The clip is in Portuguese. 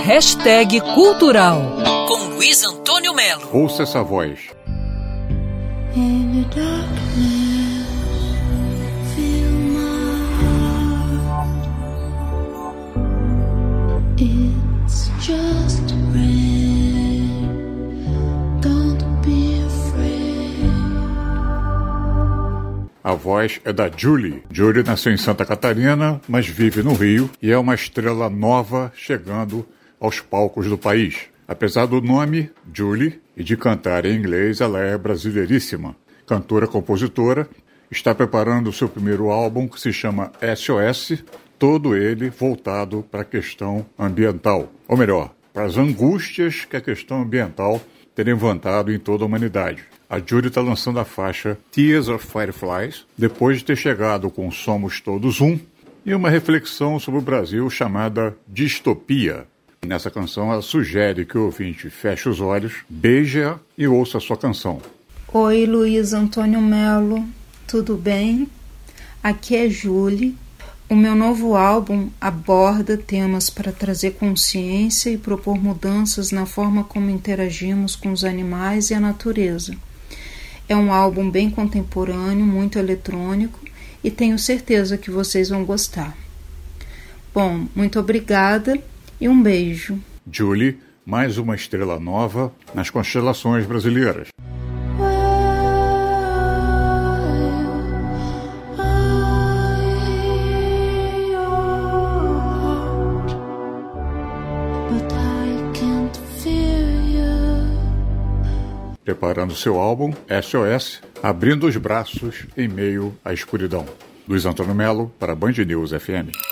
Hashtag Cultural com Luiz Antônio Melo. Ouça essa voz. In the darkness, feel my heart. It's just rain. Don't be afraid. A voz é da Julie. Julie nasceu em Santa Catarina, mas vive no Rio e é uma estrela nova chegando aos palcos do país. Apesar do nome, Julie, e de cantar em inglês, ela é brasileiríssima. Cantora-compositora, está preparando seu primeiro álbum que se chama SOS, todo ele voltado para a questão ambiental. Ou melhor, para as angústias que a questão ambiental tem levantado em toda a humanidade. A Julie está lançando a faixa Tears of Fireflies, depois de ter chegado com Somos Todos Um, e uma reflexão sobre o Brasil chamada Distopia, Nessa canção, ela sugere que o ouvinte feche os olhos, beije-a e ouça a sua canção. Oi, Luiz Antônio Melo, tudo bem? Aqui é Julie. O meu novo álbum aborda temas para trazer consciência e propor mudanças na forma como interagimos com os animais e a natureza. É um álbum bem contemporâneo, muito eletrônico e tenho certeza que vocês vão gostar. Bom, muito obrigada e um beijo. Julie, mais uma estrela nova nas constelações brasileiras. Preparando seu álbum SOS, abrindo os braços em meio à escuridão. Luiz Antônio Melo para Band News FM.